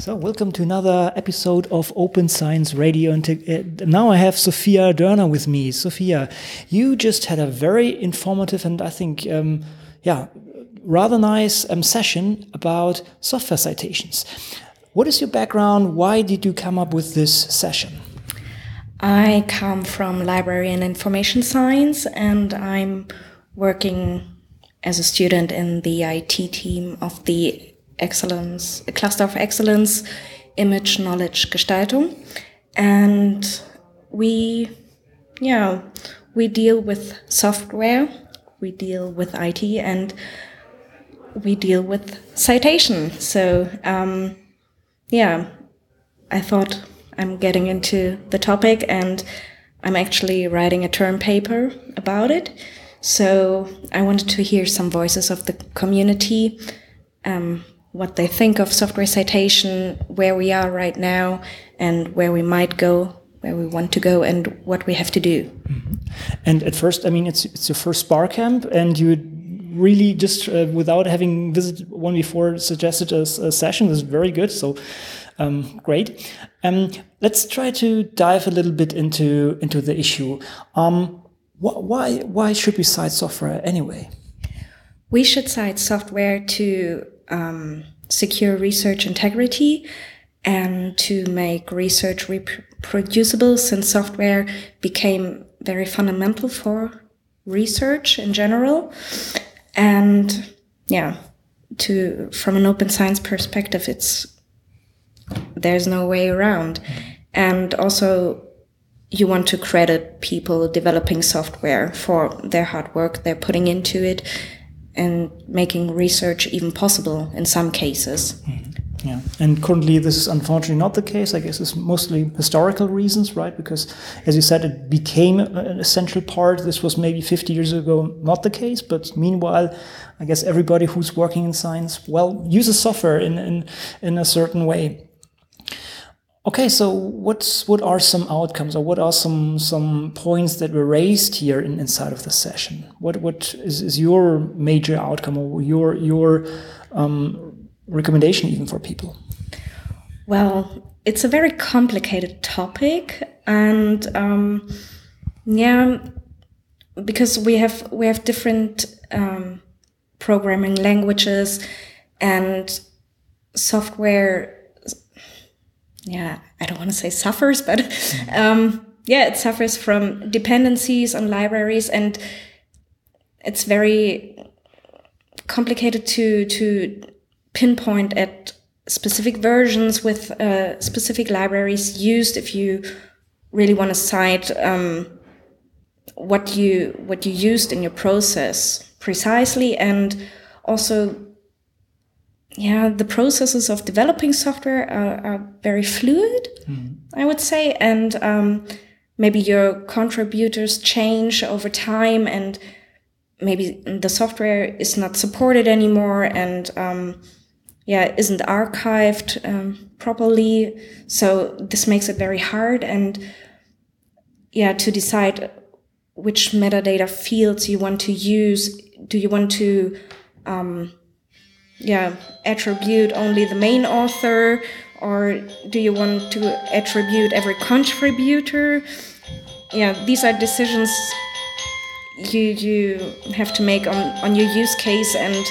So, welcome to another episode of Open Science Radio. And uh, now I have Sophia Dörner with me. Sophia, you just had a very informative and I think, um, yeah, rather nice um, session about software citations. What is your background? Why did you come up with this session? I come from library and information science, and I'm working as a student in the IT team of the excellence, a cluster of excellence, image, knowledge, Gestaltung. And we, yeah, we deal with software, we deal with IT, and we deal with citation. So, um, yeah, I thought I'm getting into the topic and I'm actually writing a term paper about it. So I wanted to hear some voices of the community, um, what they think of software citation, where we are right now, and where we might go, where we want to go, and what we have to do. Mm -hmm. And at first, I mean, it's it's your first bar camp, and you really just uh, without having visited one before suggested a, a session. This is very good. So. Um, great. Um, let's try to dive a little bit into into the issue. Um, wh why why should we cite software anyway? We should cite software to um, secure research integrity and to make research reproducible since software became very fundamental for research in general. And yeah to from an open science perspective it's there's no way around. And also you want to credit people developing software for their hard work they're putting into it and making research even possible in some cases. Mm-hmm. Yeah, and currently this is unfortunately not the case. I guess it's mostly historical reasons, right? Because, as you said, it became an essential part. This was maybe 50 years ago not the case, but meanwhile, I guess everybody who's working in science, well, uses software in in, in a certain way. Okay, so what's what are some outcomes or what are some some points that were raised here in, inside of the session? What what is, is your major outcome or your your um, recommendation even for people? Well, it's a very complicated topic, and um, yeah, because we have we have different um, programming languages and software yeah, I don't want to say suffers, but um, yeah, it suffers from dependencies on libraries, and it's very complicated to to pinpoint at specific versions with uh, specific libraries used if you really want to cite um, what you what you used in your process precisely and also yeah, the processes of developing software are, are very fluid, mm. I would say, and um, maybe your contributors change over time, and maybe the software is not supported anymore, and um, yeah, isn't archived um, properly. So this makes it very hard, and yeah, to decide which metadata fields you want to use. Do you want to um, yeah attribute only the main author or do you want to attribute every contributor? Yeah these are decisions you you have to make on on your use case and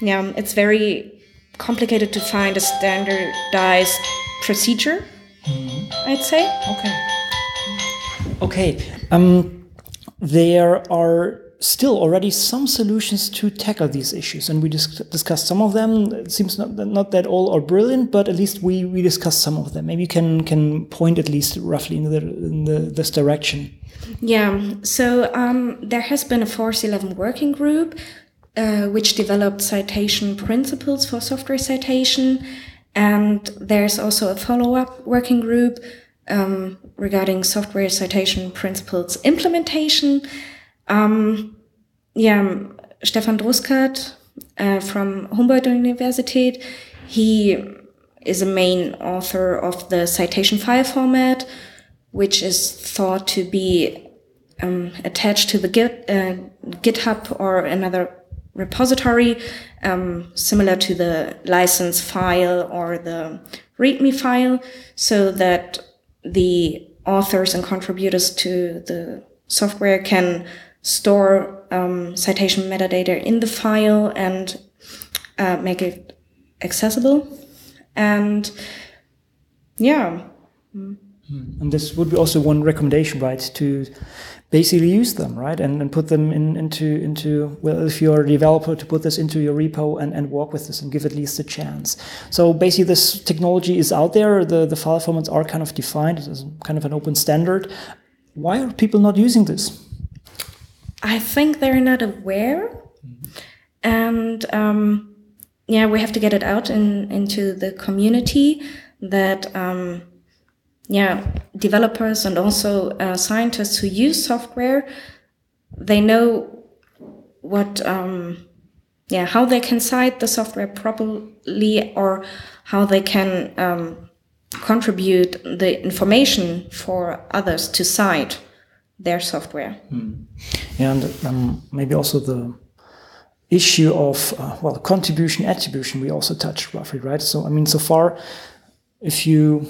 yeah it's very complicated to find a standardized procedure mm-hmm. i'd say. Okay. Okay um there are still already some solutions to tackle these issues, and we dis discussed some of them. It seems not, not that all are brilliant, but at least we, we discussed some of them. Maybe you can can point at least roughly in, the, in the, this direction. Yeah, so um, there has been a FORCE 11 working group uh, which developed citation principles for software citation, and there's also a follow up working group um, regarding software citation principles implementation. Um, yeah, Stephan Druskat uh, from Humboldt University, he is a main author of the citation file format, which is thought to be um, attached to the Git, uh, GitHub or another repository, um, similar to the license file or the README file, so that the authors and contributors to the software can store um, citation metadata in the file and uh, make it accessible. And yeah. And this would be also one recommendation, right? To basically use them, right? And, and put them in, into, into, well, if you're a developer, to put this into your repo and, and work with this and give at least a chance. So basically this technology is out there. The, the file formats are kind of defined as kind of an open standard. Why are people not using this? I think they're not aware. And um, yeah, we have to get it out in, into the community that um, yeah, developers and also uh, scientists who use software, they know what, um, yeah, how they can cite the software properly or how they can um, contribute the information for others to cite their software. Hmm. And um, maybe also the issue of uh, well contribution attribution we also touched roughly right so i mean so far if you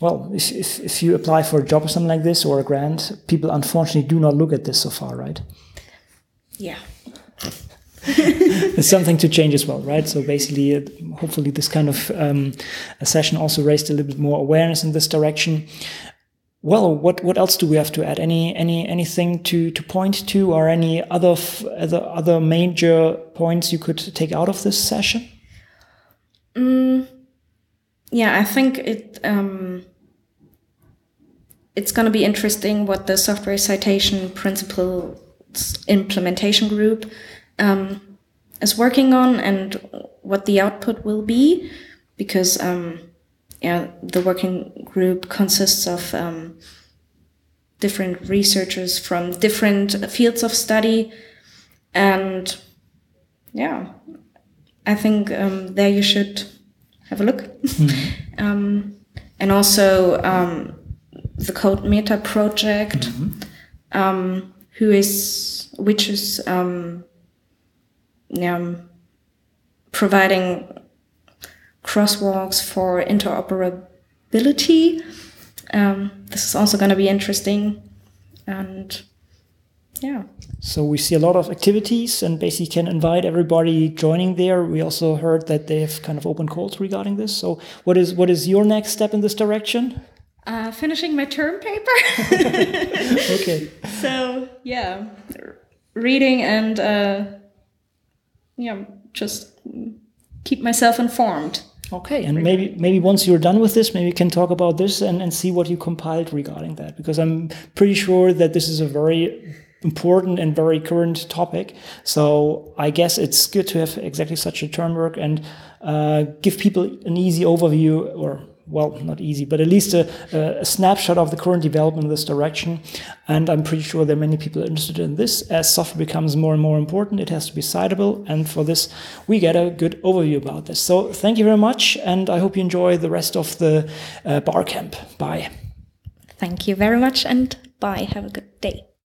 well, if, if, if you apply for a job or something like this or a grant, people unfortunately do not look at this so far, right? Yeah. it's something to change as well, right? So basically, uh, hopefully, this kind of um, a session also raised a little bit more awareness in this direction. Well, what what else do we have to add? Any any anything to to point to, or any other other other major points you could take out of this session? Mm, yeah, I think it. Um it's going to be interesting what the software citation principles implementation group um, is working on and what the output will be because um, yeah the working group consists of um, different researchers from different fields of study and yeah i think um, there you should have a look mm -hmm. and also um, the CodeMeta project, mm -hmm. um, who is which is um, yeah, providing crosswalks for interoperability. Um, this is also going to be interesting, and yeah. So we see a lot of activities and basically can invite everybody joining there. We also heard that they have kind of open calls regarding this. So what is what is your next step in this direction? Uh, finishing my term paper. okay. So yeah, reading and uh, yeah, just keep myself informed. Okay, and maybe maybe once you're done with this, maybe we can talk about this and, and see what you compiled regarding that, because I'm pretty sure that this is a very important and very current topic. So I guess it's good to have exactly such a term work and uh, give people an easy overview or well, not easy, but at least a, a, snapshot of the current development in this direction. And I'm pretty sure there are many people interested in this. As software becomes more and more important, it has to be citable. And for this, we get a good overview about this. So thank you very much. And I hope you enjoy the rest of the uh, bar camp. Bye. Thank you very much and bye. Have a good day.